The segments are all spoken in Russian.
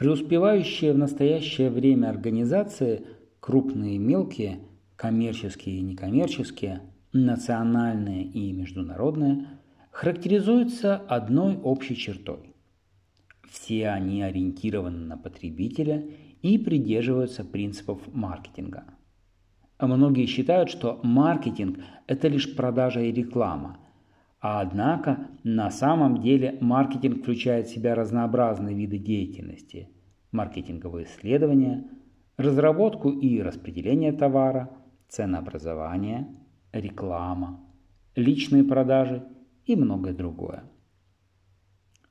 Преуспевающие в настоящее время организации, крупные и мелкие, коммерческие и некоммерческие, национальные и международные, характеризуются одной общей чертой. Все они ориентированы на потребителя и придерживаются принципов маркетинга. Многие считают, что маркетинг – это лишь продажа и реклама – однако на самом деле маркетинг включает в себя разнообразные виды деятельности – маркетинговые исследования, разработку и распределение товара, ценообразование, реклама, личные продажи и многое другое.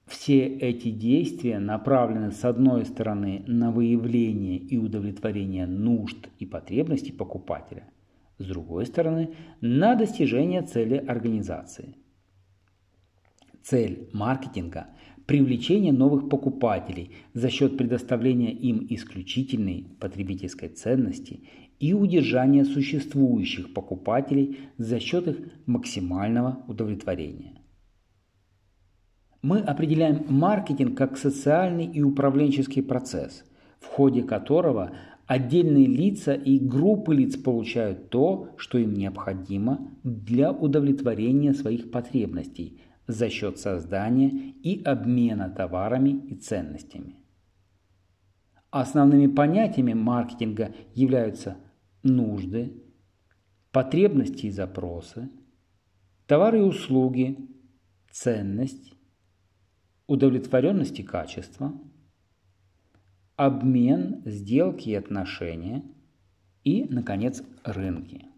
Все эти действия направлены с одной стороны на выявление и удовлетворение нужд и потребностей покупателя, с другой стороны на достижение цели организации – Цель маркетинга – привлечение новых покупателей за счет предоставления им исключительной потребительской ценности и удержания существующих покупателей за счет их максимального удовлетворения. Мы определяем маркетинг как социальный и управленческий процесс, в ходе которого отдельные лица и группы лиц получают то, что им необходимо для удовлетворения своих потребностей – за счет создания и обмена товарами и ценностями. Основными понятиями маркетинга являются нужды, потребности и запросы, товары и услуги, ценность, удовлетворенность и качество, обмен, сделки и отношения и, наконец, рынки.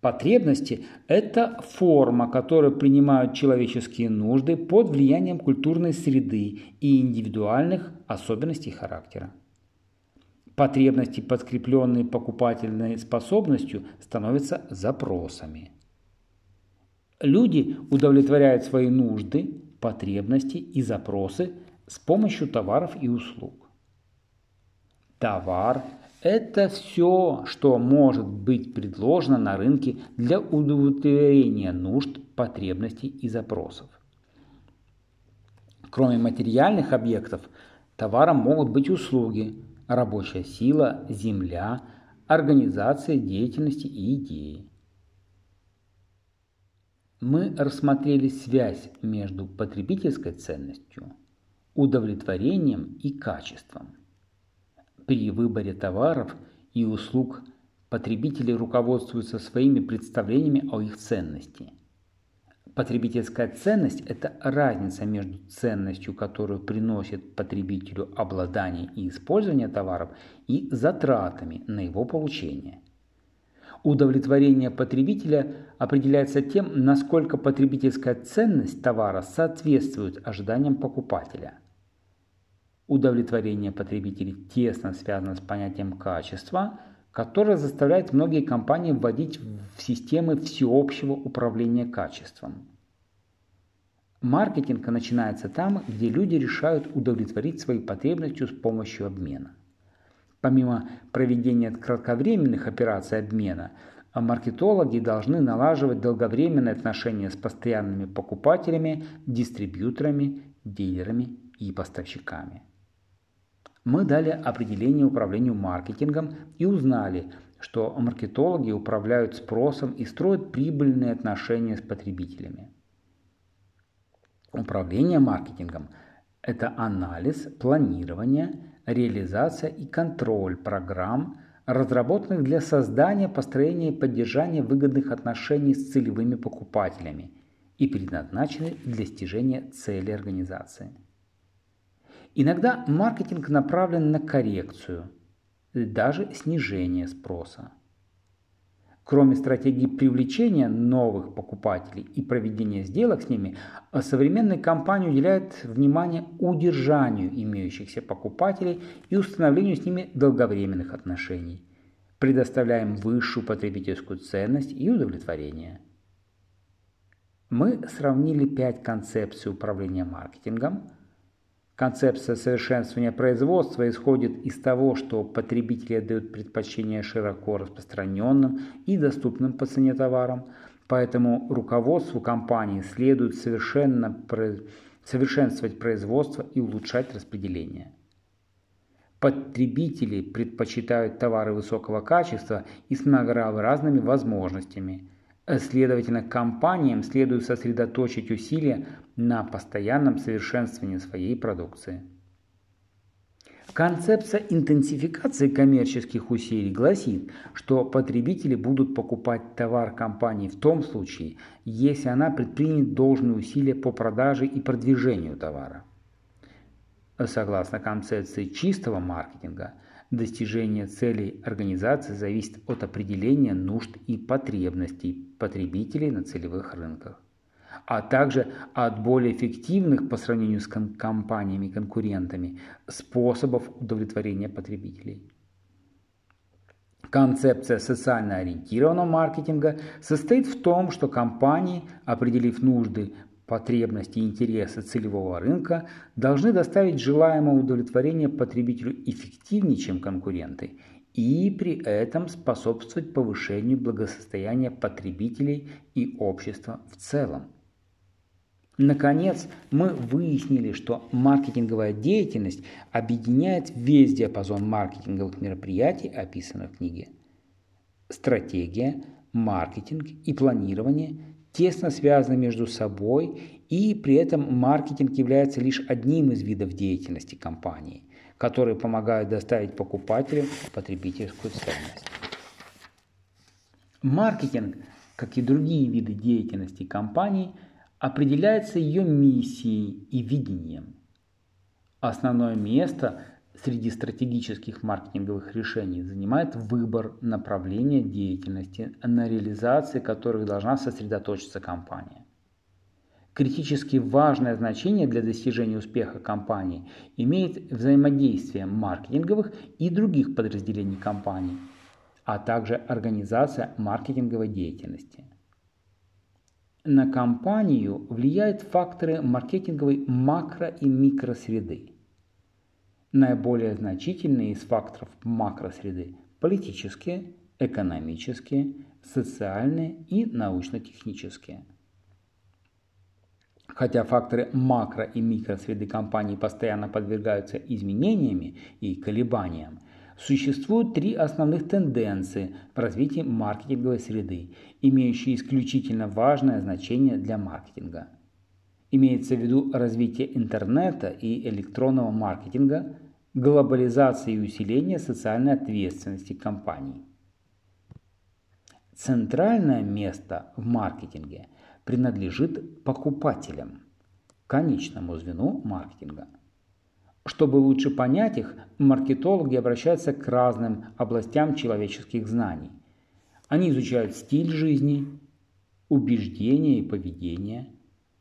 Потребности – это форма, которую принимают человеческие нужды под влиянием культурной среды и индивидуальных особенностей характера. Потребности, подкрепленные покупательной способностью, становятся запросами. Люди удовлетворяют свои нужды, потребности и запросы с помощью товаров и услуг. Товар это все, что может быть предложено на рынке для удовлетворения нужд, потребностей и запросов. Кроме материальных объектов, товаром могут быть услуги, рабочая сила, земля, организация деятельности и идеи. Мы рассмотрели связь между потребительской ценностью, удовлетворением и качеством. При выборе товаров и услуг потребители руководствуются своими представлениями о их ценности. Потребительская ценность – это разница между ценностью, которую приносит потребителю обладание и использование товаров, и затратами на его получение. Удовлетворение потребителя определяется тем, насколько потребительская ценность товара соответствует ожиданиям покупателя – Удовлетворение потребителей тесно связано с понятием качества, которое заставляет многие компании вводить в системы всеобщего управления качеством. Маркетинг начинается там, где люди решают удовлетворить свои потребности с помощью обмена. Помимо проведения кратковременных операций обмена, маркетологи должны налаживать долговременные отношения с постоянными покупателями, дистрибьюторами, дилерами и поставщиками. Мы дали определение управлению маркетингом и узнали, что маркетологи управляют спросом и строят прибыльные отношения с потребителями. Управление маркетингом – это анализ, планирование, реализация и контроль программ, разработанных для создания, построения и поддержания выгодных отношений с целевыми покупателями и предназначены для достижения цели организации. Иногда маркетинг направлен на коррекцию, даже снижение спроса. Кроме стратегии привлечения новых покупателей и проведения сделок с ними, современные компании уделяют внимание удержанию имеющихся покупателей и установлению с ними долговременных отношений. Предоставляем высшую потребительскую ценность и удовлетворение. Мы сравнили пять концепций управления маркетингом – Концепция совершенствования производства исходит из того, что потребители дают предпочтение широко распространенным и доступным по цене товарам, поэтому руководству компании следует совершенно совершенствовать производство и улучшать распределение. Потребители предпочитают товары высокого качества и с многообразными возможностями. Следовательно, компаниям следует сосредоточить усилия на постоянном совершенствовании своей продукции. Концепция интенсификации коммерческих усилий гласит, что потребители будут покупать товар компании в том случае, если она предпримет должные усилия по продаже и продвижению товара. Согласно концепции чистого маркетинга, достижение целей организации зависит от определения нужд и потребностей потребителей на целевых рынках а также от более эффективных по сравнению с компаниями-конкурентами способов удовлетворения потребителей. Концепция социально ориентированного маркетинга состоит в том, что компании, определив нужды, потребности и интересы целевого рынка, должны доставить желаемое удовлетворение потребителю эффективнее, чем конкуренты, и при этом способствовать повышению благосостояния потребителей и общества в целом. Наконец, мы выяснили, что маркетинговая деятельность объединяет весь диапазон маркетинговых мероприятий, описанных в книге. Стратегия, маркетинг и планирование тесно связаны между собой, и при этом маркетинг является лишь одним из видов деятельности компании, которые помогают доставить покупателю потребительскую ценность. Маркетинг, как и другие виды деятельности компании – определяется ее миссией и видением. Основное место среди стратегических маркетинговых решений занимает выбор направления деятельности, на реализации которых должна сосредоточиться компания. Критически важное значение для достижения успеха компании имеет взаимодействие маркетинговых и других подразделений компании, а также организация маркетинговой деятельности – на компанию влияют факторы маркетинговой макро- и микросреды. Наиболее значительные из факторов макросреды – политические, экономические, социальные и научно-технические. Хотя факторы макро- и микросреды компании постоянно подвергаются изменениями и колебаниям, Существуют три основных тенденции в развитии маркетинговой среды, имеющие исключительно важное значение для маркетинга. Имеется в виду развитие интернета и электронного маркетинга, глобализация и усиление социальной ответственности компаний. Центральное место в маркетинге принадлежит покупателям, конечному звену маркетинга – чтобы лучше понять их, маркетологи обращаются к разным областям человеческих знаний. Они изучают стиль жизни, убеждения и поведение,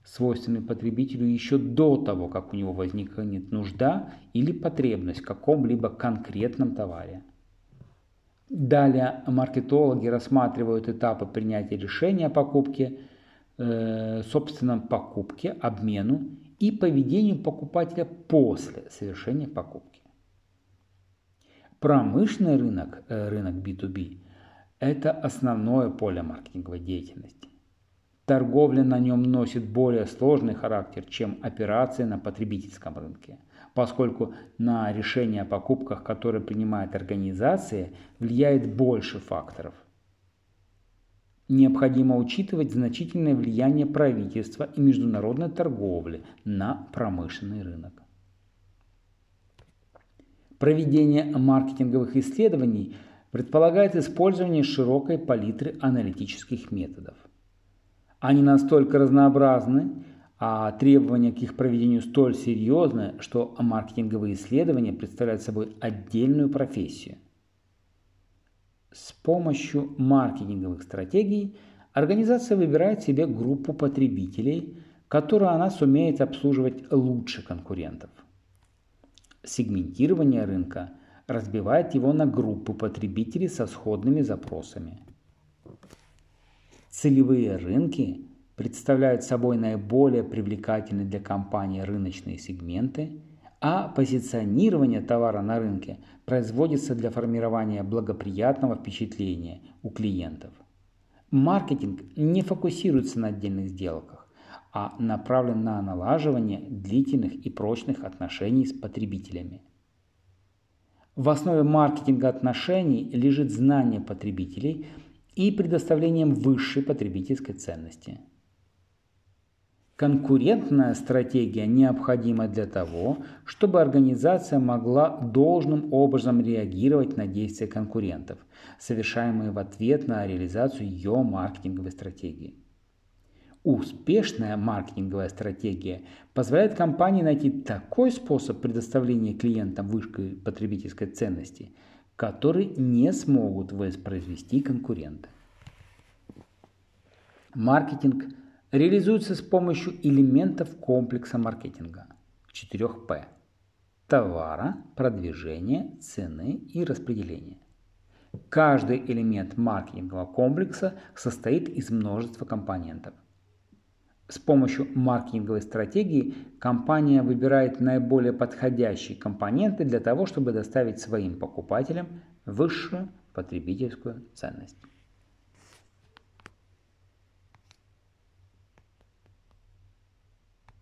свойственные потребителю еще до того, как у него возникнет нужда или потребность в каком-либо конкретном товаре. Далее маркетологи рассматривают этапы принятия решения о покупке, э, собственном покупке, обмену и поведению покупателя после совершения покупки. Промышленный рынок, э, рынок B2B, это основное поле маркетинговой деятельности. Торговля на нем носит более сложный характер, чем операции на потребительском рынке, поскольку на решение о покупках, которые принимает организация, влияет больше факторов – Необходимо учитывать значительное влияние правительства и международной торговли на промышленный рынок. Проведение маркетинговых исследований предполагает использование широкой палитры аналитических методов. Они настолько разнообразны, а требования к их проведению столь серьезны, что маркетинговые исследования представляют собой отдельную профессию. С помощью маркетинговых стратегий организация выбирает себе группу потребителей, которую она сумеет обслуживать лучше конкурентов. Сегментирование рынка разбивает его на группы потребителей со сходными запросами. Целевые рынки представляют собой наиболее привлекательные для компании рыночные сегменты – а позиционирование товара на рынке производится для формирования благоприятного впечатления у клиентов. Маркетинг не фокусируется на отдельных сделках, а направлен на налаживание длительных и прочных отношений с потребителями. В основе маркетинга отношений лежит знание потребителей и предоставлением высшей потребительской ценности. Конкурентная стратегия необходима для того, чтобы организация могла должным образом реагировать на действия конкурентов, совершаемые в ответ на реализацию ее маркетинговой стратегии. Успешная маркетинговая стратегия позволяет компании найти такой способ предоставления клиентам высшей потребительской ценности, который не смогут воспроизвести конкуренты. Маркетинг реализуется с помощью элементов комплекса маркетинга 4П – товара, продвижения, цены и распределения. Каждый элемент маркетингового комплекса состоит из множества компонентов – с помощью маркетинговой стратегии компания выбирает наиболее подходящие компоненты для того, чтобы доставить своим покупателям высшую потребительскую ценность.